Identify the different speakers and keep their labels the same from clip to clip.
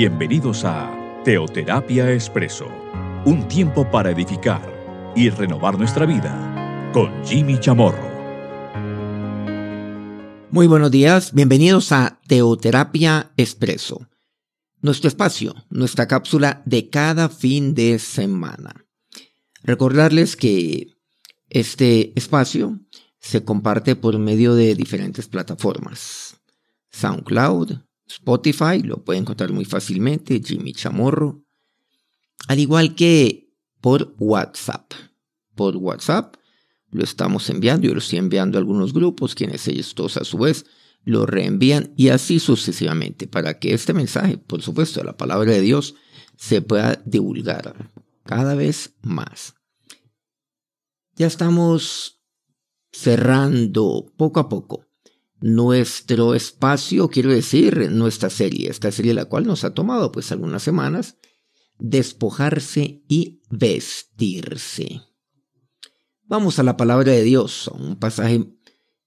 Speaker 1: Bienvenidos a Teoterapia Expreso, un tiempo para edificar y renovar nuestra vida con Jimmy Chamorro.
Speaker 2: Muy buenos días, bienvenidos a Teoterapia Expreso, nuestro espacio, nuestra cápsula de cada fin de semana. Recordarles que este espacio se comparte por medio de diferentes plataformas. SoundCloud, Spotify, lo pueden encontrar muy fácilmente, Jimmy Chamorro. Al igual que por WhatsApp. Por WhatsApp lo estamos enviando, yo lo estoy enviando a algunos grupos, quienes ellos todos a su vez lo reenvían y así sucesivamente, para que este mensaje, por supuesto, la palabra de Dios, se pueda divulgar cada vez más. Ya estamos cerrando poco a poco nuestro espacio, quiero decir, nuestra serie, esta serie la cual nos ha tomado pues algunas semanas, despojarse y vestirse. Vamos a la palabra de Dios, un pasaje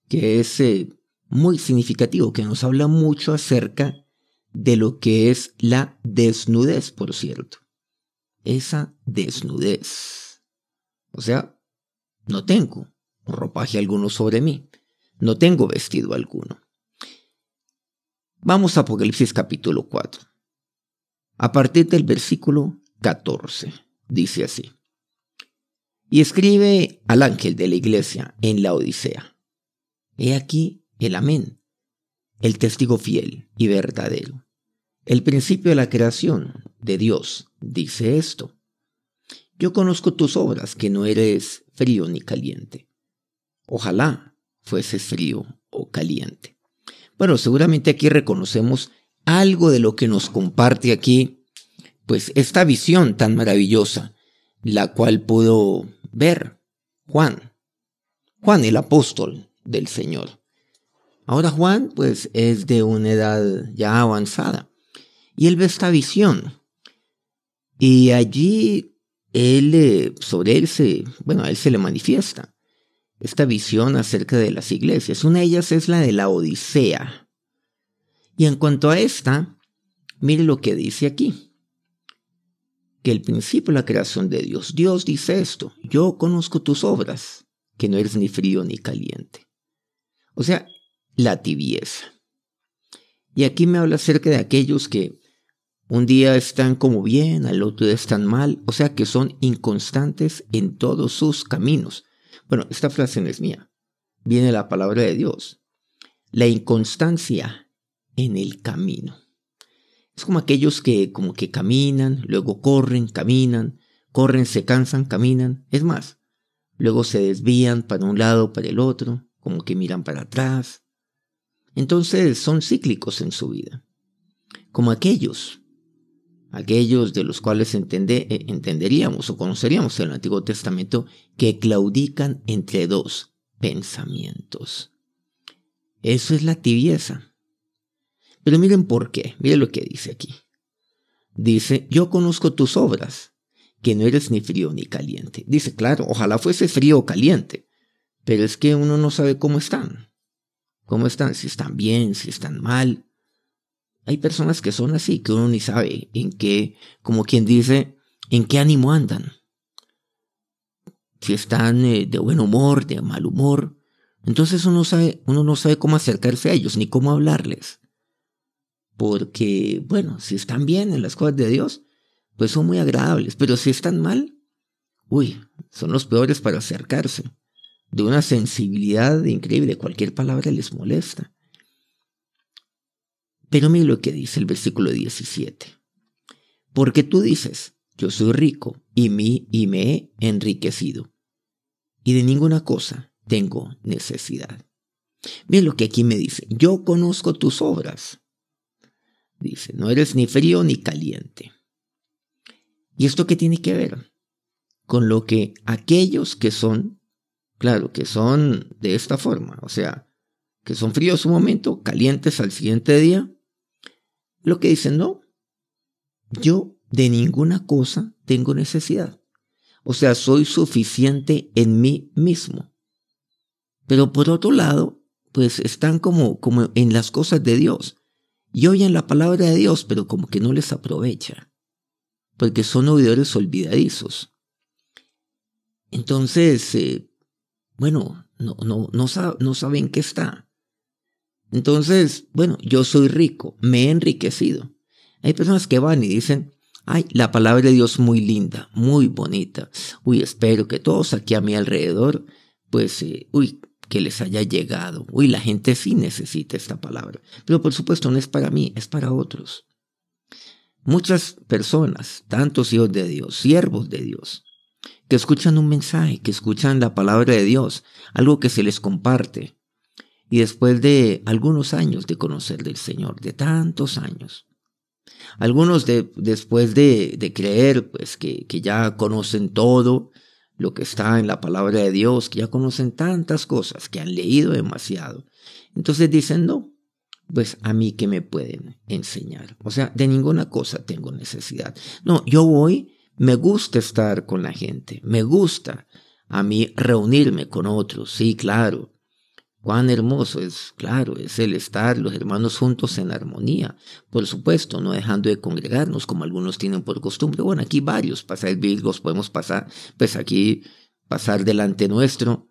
Speaker 2: que es eh, muy significativo, que nos habla mucho acerca de lo que es la desnudez, por cierto. Esa desnudez. O sea, no tengo ropaje alguno sobre mí. No tengo vestido alguno. Vamos a Apocalipsis capítulo 4. A partir del versículo 14, dice así. Y escribe al ángel de la iglesia en la Odisea. He aquí el amén, el testigo fiel y verdadero. El principio de la creación de Dios dice esto. Yo conozco tus obras, que no eres frío ni caliente. Ojalá fuese frío o caliente. Bueno, seguramente aquí reconocemos algo de lo que nos comparte aquí, pues esta visión tan maravillosa, la cual pudo ver Juan, Juan el apóstol del Señor. Ahora Juan, pues es de una edad ya avanzada, y él ve esta visión, y allí él, eh, sobre él se, bueno, a él se le manifiesta esta visión acerca de las iglesias. Una de ellas es la de la Odisea. Y en cuanto a esta, mire lo que dice aquí. Que el principio de la creación de Dios. Dios dice esto, yo conozco tus obras, que no eres ni frío ni caliente. O sea, la tibieza. Y aquí me habla acerca de aquellos que un día están como bien, al otro día están mal, o sea que son inconstantes en todos sus caminos. Bueno, esta frase no es mía. Viene la palabra de Dios. La inconstancia en el camino. Es como aquellos que como que caminan, luego corren, caminan, corren, se cansan, caminan. Es más, luego se desvían para un lado, para el otro, como que miran para atrás. Entonces son cíclicos en su vida. Como aquellos aquellos de los cuales eh, entenderíamos o conoceríamos el Antiguo Testamento, que claudican entre dos pensamientos. Eso es la tibieza. Pero miren por qué, miren lo que dice aquí. Dice, yo conozco tus obras, que no eres ni frío ni caliente. Dice, claro, ojalá fuese frío o caliente, pero es que uno no sabe cómo están. ¿Cómo están? Si están bien, si están mal. Hay personas que son así, que uno ni sabe en qué, como quien dice, en qué ánimo andan. Si están eh, de buen humor, de mal humor. Entonces uno, sabe, uno no sabe cómo acercarse a ellos, ni cómo hablarles. Porque, bueno, si están bien en las cosas de Dios, pues son muy agradables. Pero si están mal, uy, son los peores para acercarse. De una sensibilidad increíble, cualquier palabra les molesta. Pero mire lo que dice el versículo 17. Porque tú dices, yo soy rico y, mi, y me he enriquecido, y de ninguna cosa tengo necesidad. Mire lo que aquí me dice, yo conozco tus obras. Dice, no eres ni frío ni caliente. ¿Y esto qué tiene que ver? Con lo que aquellos que son, claro, que son de esta forma, o sea, que son fríos un momento, calientes al siguiente día, lo que dicen, no, yo de ninguna cosa tengo necesidad. O sea, soy suficiente en mí mismo. Pero por otro lado, pues están como, como en las cosas de Dios, y oyen la palabra de Dios, pero como que no les aprovecha, porque son oidores olvidadizos. Entonces, eh, bueno, no, no, no, no saben qué está. Entonces, bueno, yo soy rico, me he enriquecido. Hay personas que van y dicen, ay, la palabra de Dios muy linda, muy bonita. Uy, espero que todos aquí a mi alrededor, pues, eh, uy, que les haya llegado. Uy, la gente sí necesita esta palabra. Pero por supuesto no es para mí, es para otros. Muchas personas, tantos hijos de Dios, siervos de Dios, que escuchan un mensaje, que escuchan la palabra de Dios, algo que se les comparte, y después de algunos años de conocer del Señor, de tantos años, algunos de, después de, de creer pues que, que ya conocen todo, lo que está en la palabra de Dios, que ya conocen tantas cosas, que han leído demasiado. Entonces dicen, no, pues a mí que me pueden enseñar. O sea, de ninguna cosa tengo necesidad. No, yo voy, me gusta estar con la gente, me gusta a mí reunirme con otros, sí, claro. Cuán hermoso es, claro, es el estar los hermanos juntos en armonía. Por supuesto, no dejando de congregarnos como algunos tienen por costumbre. Bueno, aquí varios pasajes bíblicos podemos pasar, pues aquí pasar delante nuestro.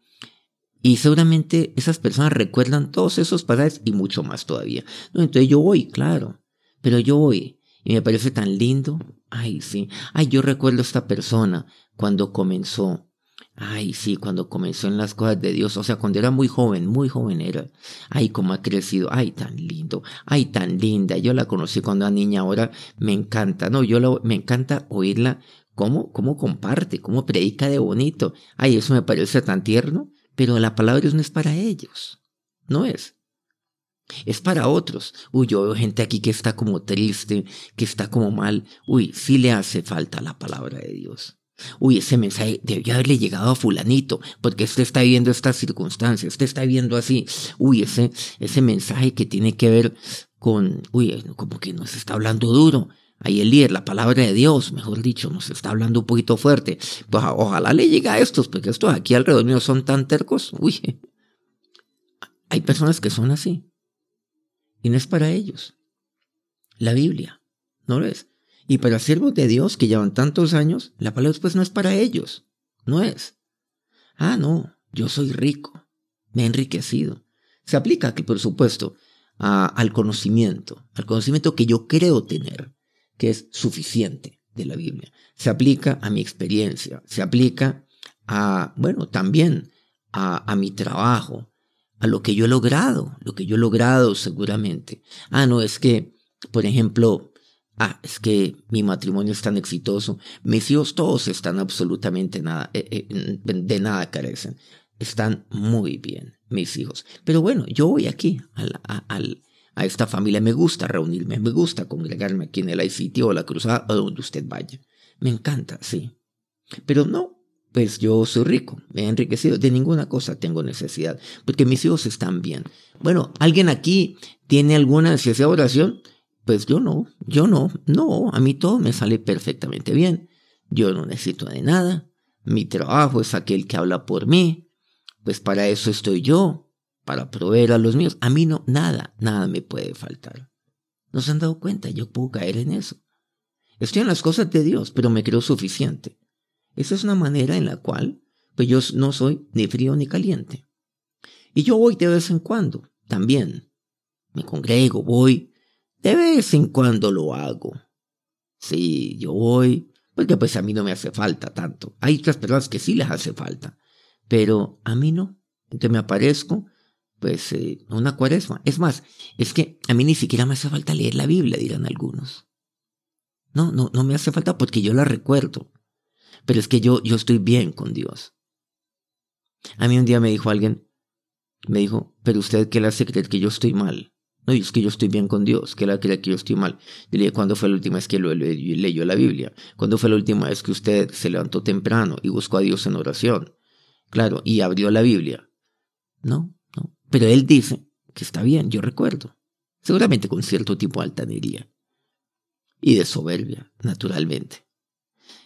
Speaker 2: Y seguramente esas personas recuerdan todos esos pasajes y mucho más todavía. No, entonces yo voy, claro, pero yo voy. Y me parece tan lindo. Ay, sí. Ay, yo recuerdo a esta persona cuando comenzó Ay, sí, cuando comenzó en las cosas de Dios, o sea, cuando era muy joven, muy joven era. Ay, cómo ha crecido, ay, tan lindo, ay, tan linda. Yo la conocí cuando era niña, ahora me encanta, no, yo me encanta oírla, cómo, cómo comparte, cómo predica de bonito. Ay, eso me parece tan tierno, pero la palabra no es para ellos, no es. Es para otros. Uy, yo veo gente aquí que está como triste, que está como mal. Uy, sí le hace falta la palabra de Dios. Uy, ese mensaje debió haberle llegado a fulanito, porque este está viendo estas circunstancias, este está viendo así. Uy, ese, ese mensaje que tiene que ver con, uy, como que nos está hablando duro. Ahí el líder, la palabra de Dios, mejor dicho, nos está hablando un poquito fuerte. Pues ojalá le llegue a estos, porque estos aquí alrededor mío son tan tercos. Uy, hay personas que son así. Y no es para ellos. La Biblia, ¿no lo es? Y para siervos de Dios que llevan tantos años, la palabra después no es para ellos. No es. Ah, no, yo soy rico. Me he enriquecido. Se aplica, por supuesto, al conocimiento, al conocimiento que yo creo tener, que es suficiente de la Biblia. Se aplica a mi experiencia, se aplica a, bueno, también a, a mi trabajo, a lo que yo he logrado, lo que yo he logrado seguramente. Ah, no, es que, por ejemplo, ah, es que mi matrimonio es tan exitoso, mis hijos todos están absolutamente nada, eh, eh, de nada carecen, están muy bien mis hijos. Pero bueno, yo voy aquí a, esta familia, me gusta reunirme, me gusta congregarme aquí en el ICT o la cruzada o donde usted vaya. Me encanta, sí. Pero no, pues yo soy rico, me he enriquecido, de ninguna cosa tengo necesidad, porque mis hijos están bien. Bueno, ¿alguien aquí tiene alguna necesidad de oración? Pues yo no, yo no, no, a mí todo me sale perfectamente bien. Yo no necesito de nada. Mi trabajo es aquel que habla por mí. Pues para eso estoy yo, para proveer a los míos. A mí no, nada, nada me puede faltar. ¿No se han dado cuenta? Yo puedo caer en eso. Estoy en las cosas de Dios, pero me creo suficiente. Esa es una manera en la cual pues yo no soy ni frío ni caliente. Y yo voy de vez en cuando, también. Me congrego, voy, de vez en cuando lo hago. Sí, yo voy, porque pues a mí no me hace falta tanto. Hay otras personas que sí les hace falta, pero a mí no. Entonces me aparezco, pues, eh, una cuaresma. Es más, es que a mí ni siquiera me hace falta leer la Biblia, dirán algunos. No, no, no me hace falta porque yo la recuerdo. Pero es que yo, yo estoy bien con Dios. A mí un día me dijo alguien, me dijo, pero usted qué le hace creer que yo estoy mal. No, es que yo estoy bien con Dios, que la que yo estoy mal. Dile, ¿cuándo fue la última vez que leyó la Biblia? ¿Cuándo fue la última vez que usted se levantó temprano y buscó a Dios en oración? Claro, y abrió la Biblia. No, no. Pero él dice que está bien, yo recuerdo. Seguramente con cierto tipo de altanería. Y de soberbia, naturalmente.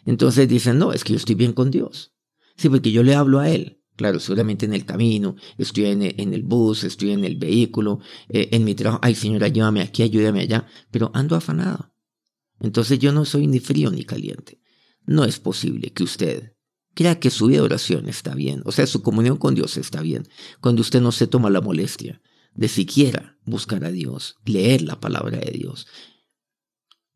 Speaker 2: Entonces dicen, no, es que yo estoy bien con Dios. Sí, porque yo le hablo a él. Claro, seguramente en el camino, estoy en el, bus, estoy en el vehículo, eh, en mi trabajo, ay señora, llévame aquí, ayúdame allá, pero ando afanado. Entonces yo no soy ni frío ni caliente. No es posible que usted crea que su vida de oración está bien, o sea, su comunión con Dios está bien, cuando usted no se toma la molestia de siquiera buscar a Dios, leer la palabra de Dios,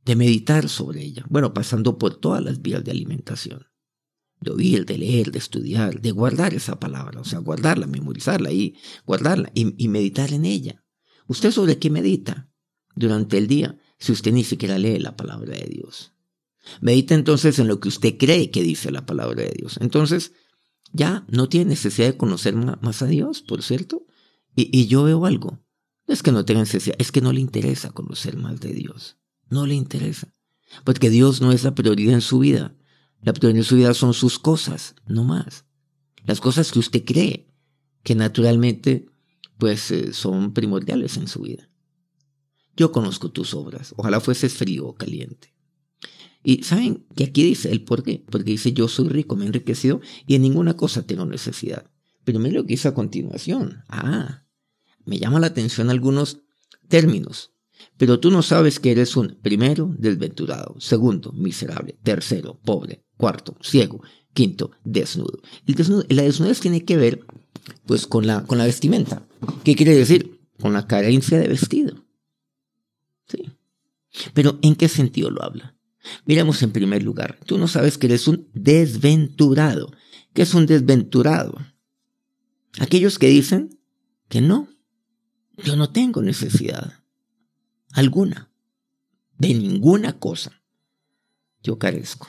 Speaker 2: de meditar sobre ella, bueno, pasando por todas las vías de alimentación de oír, de leer, de estudiar, de guardar esa palabra, o sea, guardarla, memorizarla y guardarla y, meditar en ella. ¿Usted sobre qué medita durante el día si usted ni siquiera lee la palabra de Dios? Medita entonces en lo que usted cree que dice la palabra de Dios. Entonces, ya no tiene necesidad de conocer más a Dios, por cierto. Y, y yo veo algo. No es que no tenga necesidad, es que no le interesa conocer más de Dios. No le interesa. Porque Dios no es la prioridad en su vida. La prioridad de su vida son sus cosas, no más. Las cosas que usted cree que naturalmente pues eh, son primordiales en su vida. Yo conozco tus obras, ojalá fueses frío o caliente. Y saben que aquí dice el por qué, porque dice yo soy rico, me he enriquecido y en ninguna cosa tengo necesidad. Pero mire lo que dice a continuación. Ah, me llama la atención algunos términos. Pero tú no sabes que eres un primero desventurado, segundo miserable, tercero pobre, Cuarto, ciego. Quinto, desnudo. El desnudo la desnudez tiene que ver pues con la, con la vestimenta. ¿Qué quiere decir? Con la carencia de vestido. Sí. Pero ¿en qué sentido lo habla? Miremos en primer lugar, tú no sabes que eres un desventurado. ¿Qué es un desventurado? Aquellos que dicen que no, yo no tengo necesidad alguna, de ninguna cosa. Yo carezco.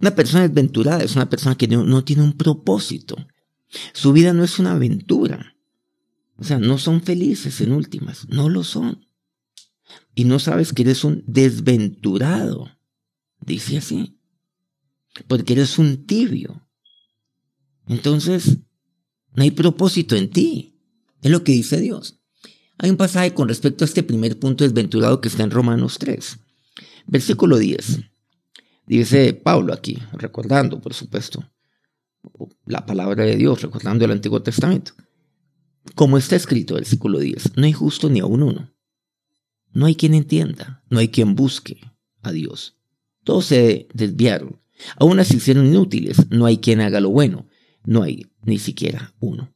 Speaker 2: Una persona desventurada es una persona que no, tiene un propósito. Su vida no es una aventura. O sea, no son felices en últimas, no lo son. Y no sabes que eres un desventurado. Dice así. Porque eres un tibio. Entonces, no hay propósito en ti. Es lo que dice Dios. Hay un pasaje con respecto a este primer punto desventurado que está en Romanos 3. Versículo 10. Dice Pablo aquí, recordando, por supuesto, la palabra de Dios, recordando el Antiguo Testamento. Como está escrito, versículo 10, no hay justo ni aún uno. No hay quien entienda, no hay quien busque a Dios. Todos se desviaron, aún así hicieron inútiles, no hay quien haga lo bueno, no hay ni siquiera uno.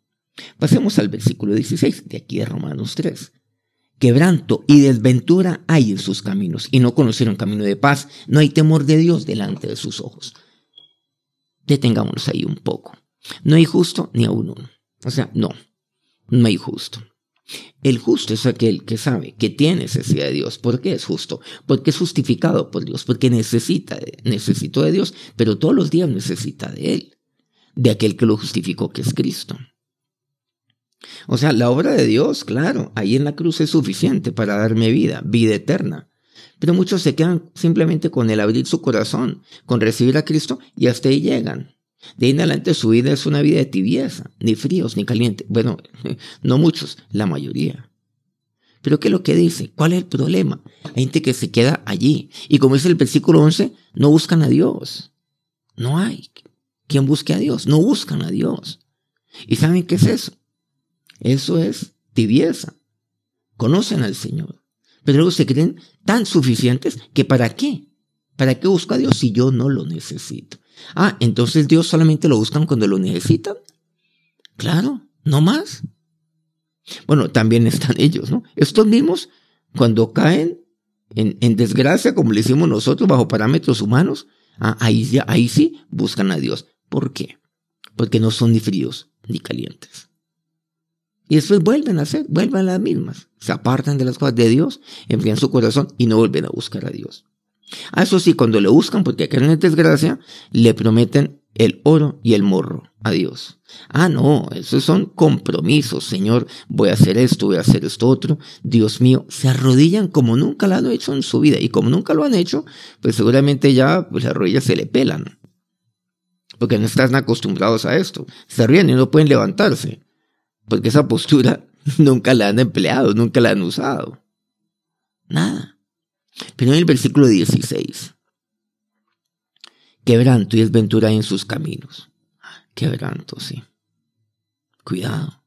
Speaker 2: Pasemos al versículo 16 de aquí de Romanos 3 quebranto y desventura hay en sus caminos, y no conocieron camino de paz, no hay temor de Dios delante de sus ojos. Detengámonos ahí un poco. No hay justo ni a uno. O sea, no, no hay justo. El justo es aquel que sabe que tiene necesidad de Dios. ¿Por qué es justo? Porque es justificado por Dios, porque necesita, de Dios, pero todos los días necesita de Él, de aquel que lo justificó, que es Cristo. O sea, la obra de Dios, claro, ahí en la cruz es suficiente para darme vida, vida eterna. Pero muchos se quedan simplemente con el abrir su corazón, con recibir a Cristo y hasta ahí llegan. De ahí en adelante su vida es una vida de tibieza, ni fríos ni caliente. Bueno, no muchos, la mayoría. Pero ¿qué es lo que dice? ¿Cuál es el problema? Hay gente que se queda allí. Y como dice el versículo 11, no buscan a Dios. No hay quien busque a Dios. No buscan a Dios. ¿Y saben qué es eso? Eso es tibieza. Conocen al Señor. Pero luego se creen tan suficientes que ¿para qué? ¿Para qué busco a Dios si yo no lo necesito? Ah, entonces Dios solamente lo buscan cuando lo necesitan. Claro, no más. Bueno, también están ellos, ¿no? Estos mismos, cuando caen en, desgracia, como le hicimos nosotros, bajo parámetros humanos, ah, ahí sí buscan a Dios. ¿Por qué? Porque no son ni fríos ni calientes. Y después vuelven a hacer, vuelven a las mismas. Se apartan de las cosas de Dios, enfrían su corazón y no vuelven a buscar a Dios. A eso sí, cuando le buscan, porque acá en desgracia, le prometen el oro y el morro a Dios. Ah, no, esos son compromisos, Señor, voy a hacer esto, voy a hacer esto otro. Dios mío, se arrodillan como nunca lo han hecho en su vida. Y como nunca lo han hecho, pues seguramente ya pues, las rodillas se le pelan. Porque no están acostumbrados a esto. Se ríen y no pueden levantarse porque esa postura nunca la han empleado, nunca la han usado. Nada. Pero en el versículo 16, quebranto y desventura en sus caminos. Quebranto, sí. Cuidado.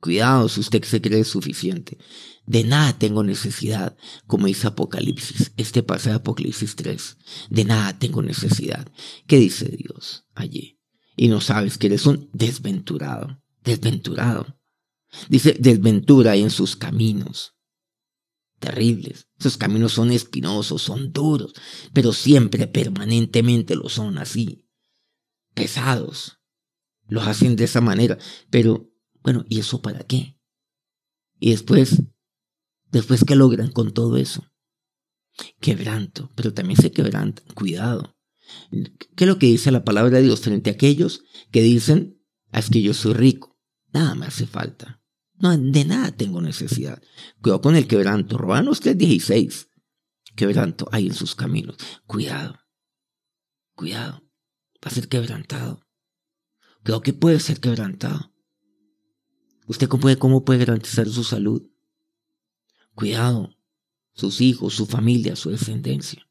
Speaker 2: Cuidado si usted se cree suficiente. De nada tengo necesidad, como dice Apocalipsis, este pasaje de Apocalipsis 3. De nada tengo necesidad. ¿Qué dice Dios allí? Y no sabes que eres un desventurado, desventurado. Dice desventura en sus caminos. Terribles. Esos caminos son espinosos, son duros, pero siempre, permanentemente lo son así. Pesados. Los hacen de esa manera. Pero, bueno, ¿y eso para qué? Y después Después que logran con todo eso. Quebranto, pero también se quebrantan. Cuidado. ¿Qué es lo que dice la palabra de Dios frente a aquellos que dicen, ah, es que yo soy rico, nada me hace falta? No, de nada tengo necesidad. Cuidado con el quebranto. Romanos 3.16. Quebranto hay en sus caminos. Cuidado. Cuidado. Va a ser quebrantado. Cuidado que puede ser quebrantado. ¿Usted cómo puede, cómo puede garantizar su salud? Cuidado, sus hijos, su familia, su descendencia.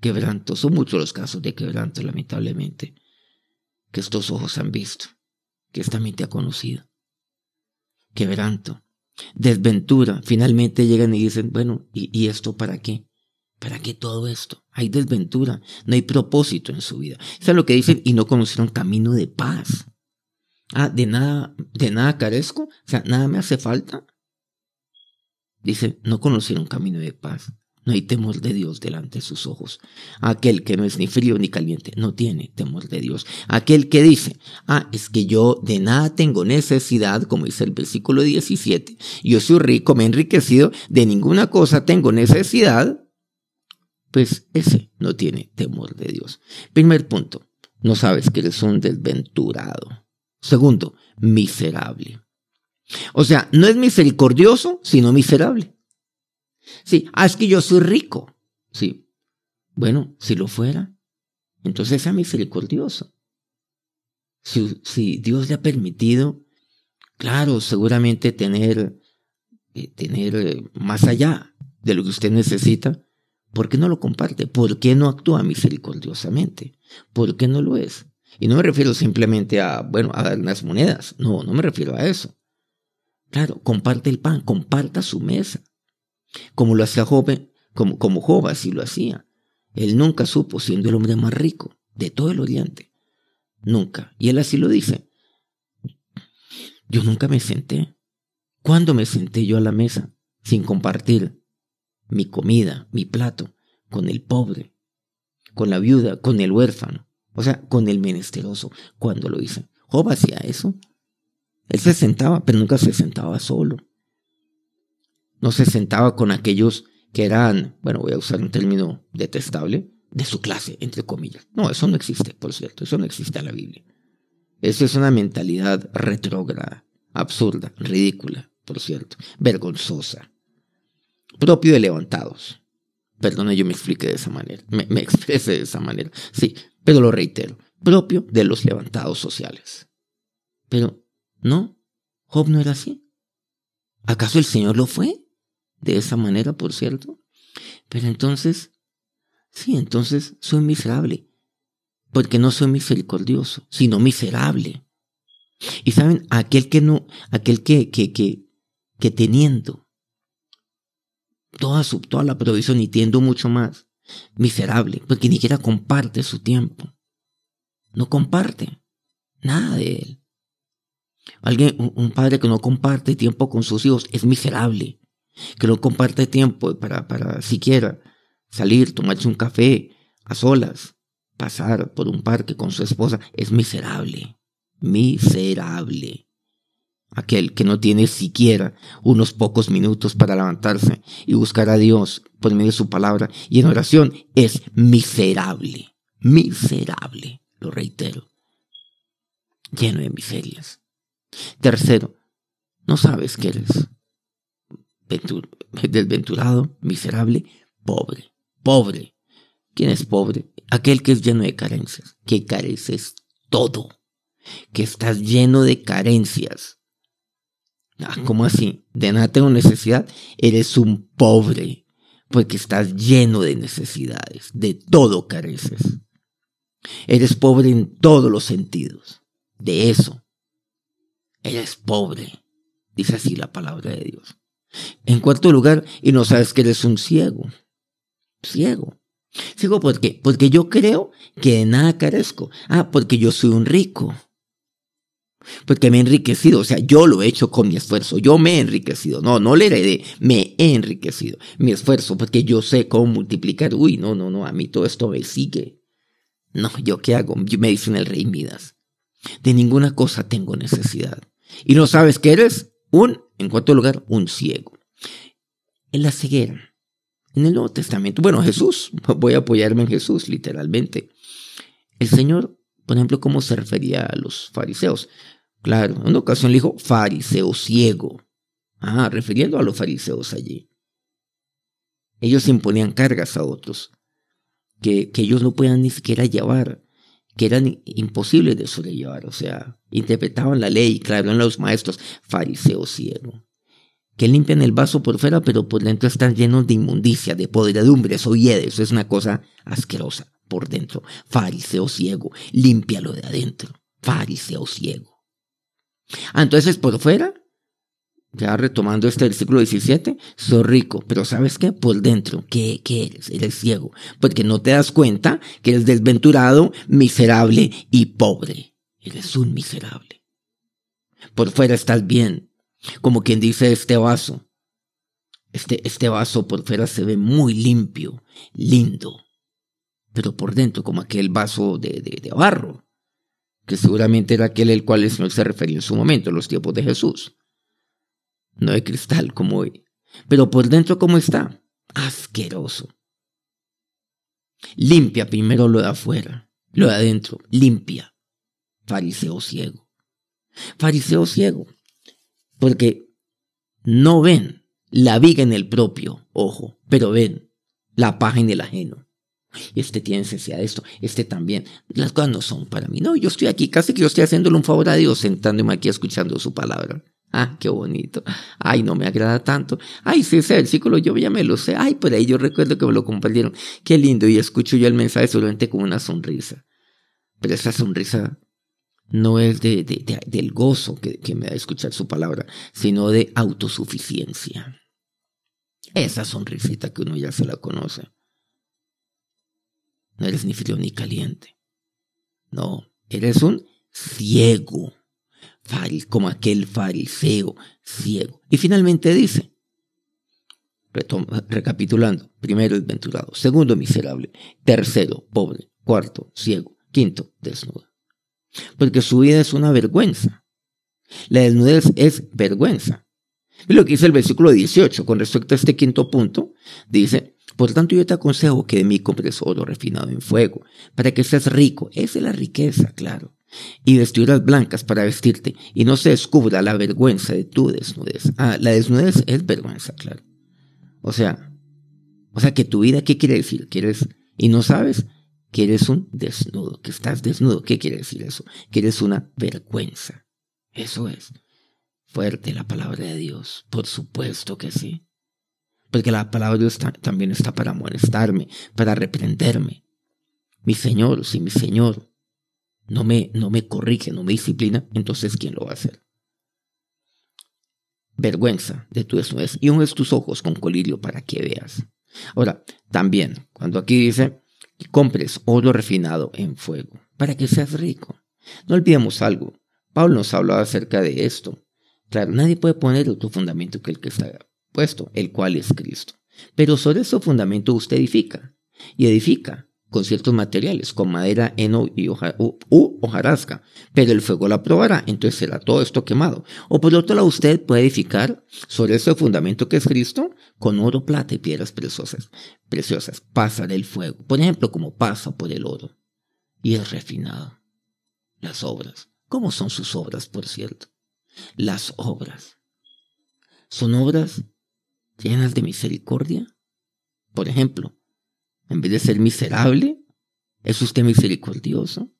Speaker 2: Quebranto, son muchos los casos de quebranto, lamentablemente, que estos ojos han visto, que esta mente ha conocido. Quebranto, desventura, finalmente llegan y dicen, bueno, ¿y, esto para qué? ¿Para qué todo esto? Hay desventura, no hay propósito en su vida. Eso es lo que dicen y no conocieron camino de paz. Ah, de nada, de nada carezco, o sea, nada me hace falta. Dice, no conocieron camino de paz. No hay temor de Dios delante de sus ojos. Aquel que no es ni frío ni caliente no tiene temor de Dios. Aquel que dice, ah, es que yo de nada tengo necesidad, como dice el versículo 17, yo soy rico, me he enriquecido, de ninguna cosa tengo necesidad, pues ese no tiene temor de Dios. Primer punto, no sabes que eres un desventurado. Segundo, miserable. O sea, no es misericordioso, sino miserable. Sí, ah, es que yo soy rico. Sí. Bueno, si lo fuera, entonces sea misericordioso. Si, si Dios le ha permitido, claro, seguramente tener, eh, tener eh, más allá de lo que usted necesita, ¿por qué no lo comparte? ¿Por qué no actúa misericordiosamente? ¿Por qué no lo es? Y no me refiero simplemente a, bueno, a dar unas monedas. No, no me refiero a eso. Claro, comparte el pan, comparta su mesa. Como lo hacía joven, como, como Job así lo hacía. Él nunca supo, siendo el hombre más rico de todo el oriente. Nunca. Y él así lo dice. Yo nunca me senté. ¿Cuándo me senté yo a la mesa sin compartir mi comida, mi plato, con el pobre, con la viuda, con el huérfano? O sea, con el menesteroso. ¿Cuándo lo hice? Job hacía eso. Él se sentaba, pero nunca se sentaba solo. No se sentaba con aquellos que eran, bueno, voy a usar un término detestable, de su clase, entre comillas. No, eso no existe, por cierto, eso no existe en la Biblia. Eso es una mentalidad retrógrada, absurda, ridícula, por cierto, vergonzosa, propio de levantados. Perdona, yo me explique de esa manera, me, me exprese de esa manera. Sí, pero lo reitero, propio de los levantados sociales. Pero no, Job no era así. ¿Acaso el Señor lo fue? De esa manera, por cierto. Pero entonces, sí, entonces soy miserable. Porque no soy misericordioso, sino miserable. Y saben, aquel que no, aquel que, que, que, que teniendo toda su, toda la provisión y teniendo mucho más, miserable, porque ni siquiera comparte su tiempo. No comparte nada de él. Alguien, un padre que no comparte tiempo con sus hijos es miserable. Que no comparte tiempo para, para siquiera salir, tomarse un café a solas, pasar por un parque con su esposa, es miserable. Miserable. Aquel que no tiene siquiera unos pocos minutos para levantarse y buscar a Dios por medio de su palabra y en oración es miserable. Miserable, lo reitero. Lleno de miserias. Tercero, no sabes que eres desventurado, miserable, pobre. Pobre. ¿Quién es pobre? Aquel que es lleno de carencias, que careces todo, que estás lleno de carencias. Ah, ¿Cómo así? De nada tengo necesidad. Eres un pobre, porque estás lleno de necesidades, de todo careces. Eres pobre en todos los sentidos de eso. Eres pobre, dice así la palabra de Dios. En cuarto lugar, y no sabes que eres un ciego. Ciego. Ciego, ¿por qué? Porque yo creo que de nada carezco. Ah, porque yo soy un rico. Porque me he enriquecido, o sea, yo lo he hecho con mi esfuerzo, yo me he enriquecido, no, no le heredé, me he enriquecido, mi esfuerzo, porque yo sé cómo multiplicar, uy, no, no, no, a mí todo esto me sigue. No, ¿yo qué hago? Me dicen el rey Midas. De ninguna cosa tengo necesidad. Y no sabes que eres un, en cuarto lugar, un ciego. En la ceguera. En el Nuevo Testamento, bueno, Jesús, voy a apoyarme en Jesús, literalmente. El Señor, por ejemplo, ¿cómo se refería a los fariseos? Claro, en una ocasión le dijo fariseo ciego. Ah, refiriendo a los fariseos allí. Ellos imponían cargas a otros que, que ellos no podían ni siquiera llevar, que eran imposibles de sobrellevar. O sea, interpretaban la ley, claro, los maestros, fariseo ciego. Que limpian el vaso por fuera, pero por dentro están llenos de inmundicia, de podredumbre, eso eso es una cosa asquerosa por dentro. Fariseo ciego, límpialo de adentro. Fariseo ciego. Ah, entonces por fuera, ya retomando este versículo 17, soy rico, pero ¿sabes qué? Por dentro, ¿qué, ¿qué eres? Eres ciego, porque no te das cuenta que eres desventurado, miserable y pobre. Eres un miserable. Por fuera estás bien, como quien dice este vaso. Este, este vaso por fuera se ve muy limpio, lindo, pero por dentro como aquel vaso de, de, de barro que seguramente era aquel el cual el Señor se refería en su momento, en los tiempos de Jesús. No de cristal como hoy. Pero por dentro, ¿cómo está? Asqueroso. Limpia primero lo de afuera, lo de adentro, limpia. Fariseo ciego. Fariseo ciego. Porque no ven la viga en el propio ojo, pero ven la paja en el ajeno este tiene necesidad de esto, este también. Las cosas no son para mí. No, yo estoy aquí, casi que yo estoy haciéndole un favor a Dios sentándome aquí escuchando su palabra. Ah, qué bonito. Ay, no me agrada tanto. Ay, sí, ese versículo yo ya me lo sé. Ay, por ahí yo recuerdo que me lo compartieron. Qué lindo. Y escucho yo el mensaje solamente con una sonrisa. Pero esa sonrisa no es de, del gozo que, que me da escuchar su palabra, sino de autosuficiencia. Esa sonrisita que uno ya se la conoce. No eres ni frío ni caliente. No, eres un ciego, como aquel fariseo ciego. Y finalmente dice, recapitulando, primero desventurado, segundo miserable, tercero pobre, cuarto ciego, quinto desnudo. Porque su vida es una vergüenza. La desnudez es vergüenza. Y lo que dice el versículo 18 con respecto a este quinto punto, dice, por tanto, yo te aconsejo que de mí compres oro refinado en fuego, para que seas rico. Esa es la riqueza, claro. Y vestiduras blancas para vestirte, y no se descubra la vergüenza de tu desnudez. Ah, la desnudez es vergüenza, claro. O sea, o sea que tu vida, ¿qué quiere decir? ¿Quieres, y no sabes que eres un desnudo, que estás desnudo? ¿Qué quiere decir eso? Que eres una vergüenza. Eso es. Fuerte la palabra de Dios, por supuesto que sí. Porque la palabra de Dios también está para molestarme, para reprenderme. Mi Señor, si mi Señor no me, no me corrige, no me disciplina, entonces ¿quién lo va a hacer? Vergüenza de tu desnudez y unges tus ojos con colirio para que veas. Ahora, también, cuando aquí dice que compres oro refinado en fuego, para que seas rico. No olvidemos algo. Pablo nos hablaba acerca de esto. Claro, nadie puede poner otro fundamento que el que está puesto, el cual es Cristo. Pero sobre ese fundamento usted edifica, y edifica con ciertos materiales, con madera, heno y hoja, hojarasca, pero el fuego la probará, entonces será todo esto quemado. O por otro lado, usted puede edificar sobre ese fundamento que es Cristo, con oro, plata y piedras preciosas, preciosas, pasar el fuego, por ejemplo, como pasa por el oro, y es refinado. Las obras, ¿cómo son sus obras, por cierto? Las obras. Son obras llenas de misericordia? Por ejemplo, en vez de ser miserable, ¿es usted misericordioso?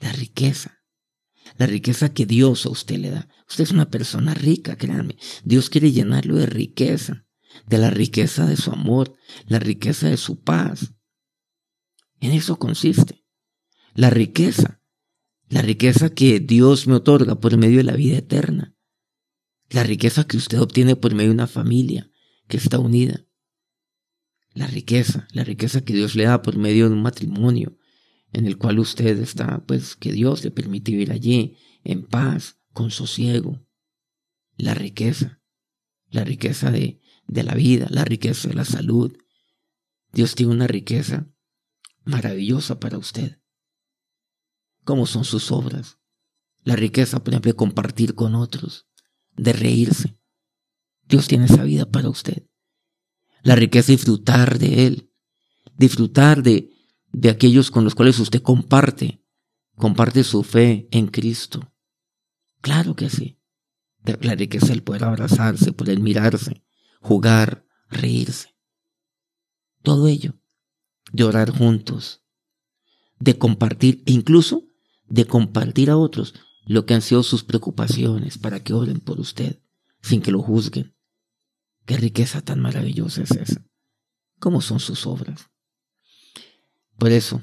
Speaker 2: La riqueza. La riqueza que Dios a usted le da. Usted es una persona rica, créanme. Dios quiere llenarlo de riqueza. De la riqueza de su amor. La riqueza de su paz. En eso consiste. La riqueza. La riqueza que Dios me otorga por medio de la vida eterna. La riqueza que usted obtiene por medio de una familia que está unida. La riqueza, la riqueza que Dios le da por medio de un matrimonio en el cual usted está, pues que Dios le permite vivir allí en paz, con sosiego. La riqueza, la riqueza de, de la vida, la riqueza de la salud. Dios tiene una riqueza maravillosa para usted. ¿Cómo son sus obras? La riqueza, por ejemplo, de compartir con otros, de reírse. Dios tiene esa vida para usted. La riqueza de disfrutar de Él, disfrutar de, de aquellos con los cuales usted comparte, comparte su fe en Cristo. Claro que sí. La riqueza el poder abrazarse, poder mirarse, jugar, reírse. Todo ello. De orar juntos. De compartir, e incluso de compartir a otros lo que han sido sus preocupaciones para que oren por usted, sin que lo juzguen. Qué riqueza tan maravillosa es esa. ¿Cómo son sus obras? Por eso,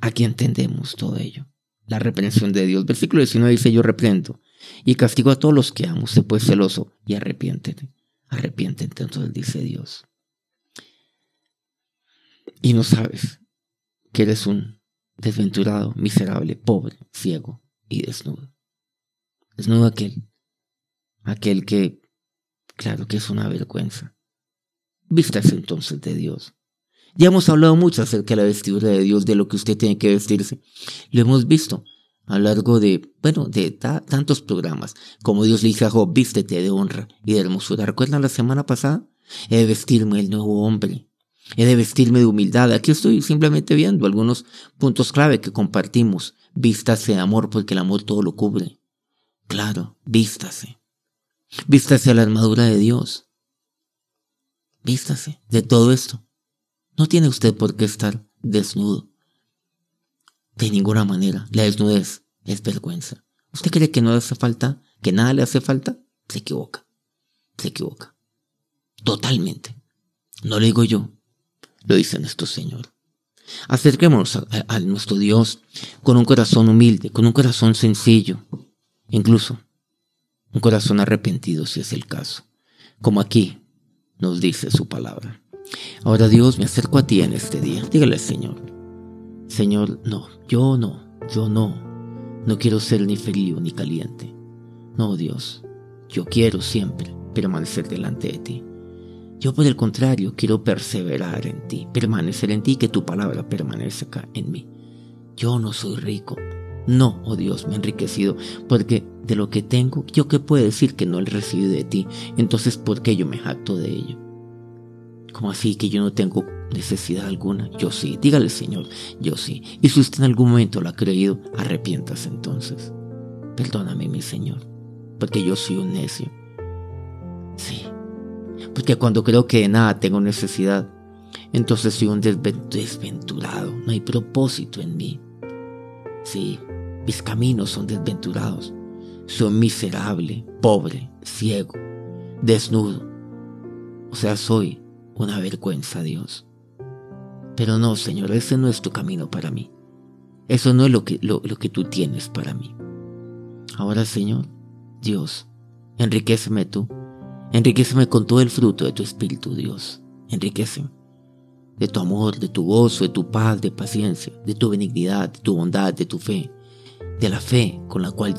Speaker 2: aquí entendemos todo ello. La reprensión de Dios. Versículo 19 dice, yo reprendo y castigo a todos los que amo. Se puede celoso y arrepiéntete. Arrepiéntete, entonces dice Dios. Y no sabes que eres un desventurado, miserable, pobre, ciego y desnudo. Desnudo aquel, aquel que, claro que es una vergüenza. Vístase entonces de Dios. Ya hemos hablado mucho acerca de la vestidura de Dios, de lo que usted tiene que vestirse. Lo hemos visto a lo largo de, bueno, de tantos programas. Como Dios le dice a Job, vístete de honra y de hermosura. ¿Recuerdan la semana pasada? He de vestirme el nuevo hombre. He de vestirme de humildad. Aquí estoy simplemente viendo algunos puntos clave que compartimos. Vístase de amor porque el amor todo lo cubre. Claro, vístase. Vístase a la armadura de Dios. Vístase de todo esto. No tiene usted por qué estar desnudo. De ninguna manera. La desnudez es vergüenza. ¿Usted cree que no le hace falta, que nada le hace falta? Se equivoca. Se equivoca. Totalmente. No lo digo yo. Lo dice nuestro Señor. Acerquémonos a, a, nuestro Dios con un corazón humilde, con un corazón sencillo, incluso un corazón arrepentido si es el caso, como aquí nos dice su palabra. Ahora Dios, me acerco a ti en este día. Dígale al Señor, Señor, no, yo no, yo no, no quiero ser ni frío ni caliente. No, Dios, yo quiero siempre permanecer delante de ti. Yo por el contrario quiero perseverar en ti, permanecer en ti, que tu palabra permanezca en mí. Yo no soy rico. No, oh Dios, me he enriquecido, porque de lo que tengo, yo qué puedo decir que no he recibido de ti. Entonces, ¿por qué yo me jacto de ello? ¿Cómo así que yo no tengo necesidad alguna? Yo sí. Dígale, Señor, yo sí. Y si usted en algún momento lo ha creído, arrepiéntase entonces. Perdóname, mi Señor, porque yo soy un necio. Sí. Porque cuando creo que de nada tengo necesidad, entonces soy un desventurado. No hay propósito en mí. Sí, mis caminos son desventurados. Soy miserable, pobre, ciego, desnudo. O sea, soy una vergüenza, Dios. Pero no, Señor, ese no es tu camino para mí. Eso no es lo que, lo, que tú tienes para mí. Ahora, Señor, Dios, enriqueceme tú. Enriqueceme con todo el fruto de tu Espíritu, Dios. Enriqueceme. De tu amor, de tu gozo, de tu paz, de paciencia, de tu benignidad, de tu bondad, de tu fe. De la fe con la cual,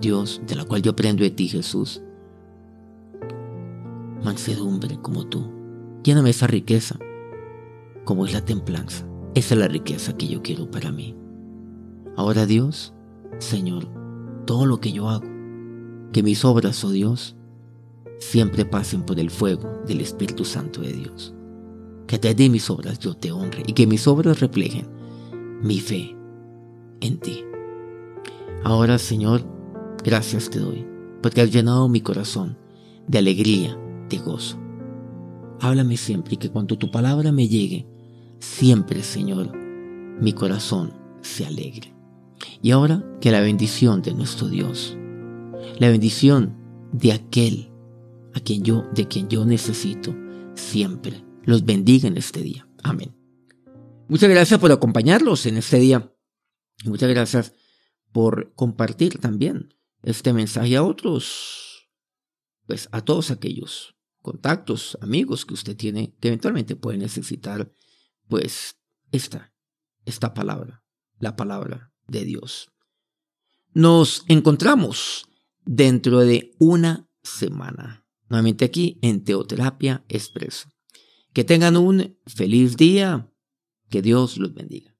Speaker 2: Dios, de la cual yo aprendo de ti, Jesús. Mansedumbre como tú Lléname esa riqueza, como es la templanza. Esa es la riqueza que yo quiero para mí. Ahora Dios, Señor, todo lo que yo hago, que mis obras, oh Dios, siempre pasen por el fuego del Espíritu Santo de Dios. Que te de mis obras yo te honre y que mis obras reflejen mi fe en ti. Ahora, Señor, gracias te doy, porque has llenado mi corazón de alegría, de gozo. Háblame siempre y que cuando tu palabra me llegue, siempre, Señor, mi corazón se alegre. Y ahora que la bendición de nuestro Dios, la bendición de aquel a quien yo, de quien yo necesito, siempre los bendiga en este día. Amén. Muchas gracias por acompañarlos en este día. Muchas gracias por compartir también este mensaje a otros, pues a todos aquellos contactos, amigos que usted tiene que eventualmente pueden necesitar, pues esta, esta palabra, la palabra de Dios. Nos encontramos dentro de una semana, nuevamente aquí en Teoterapia Expreso. Que tengan un feliz día, que Dios los bendiga.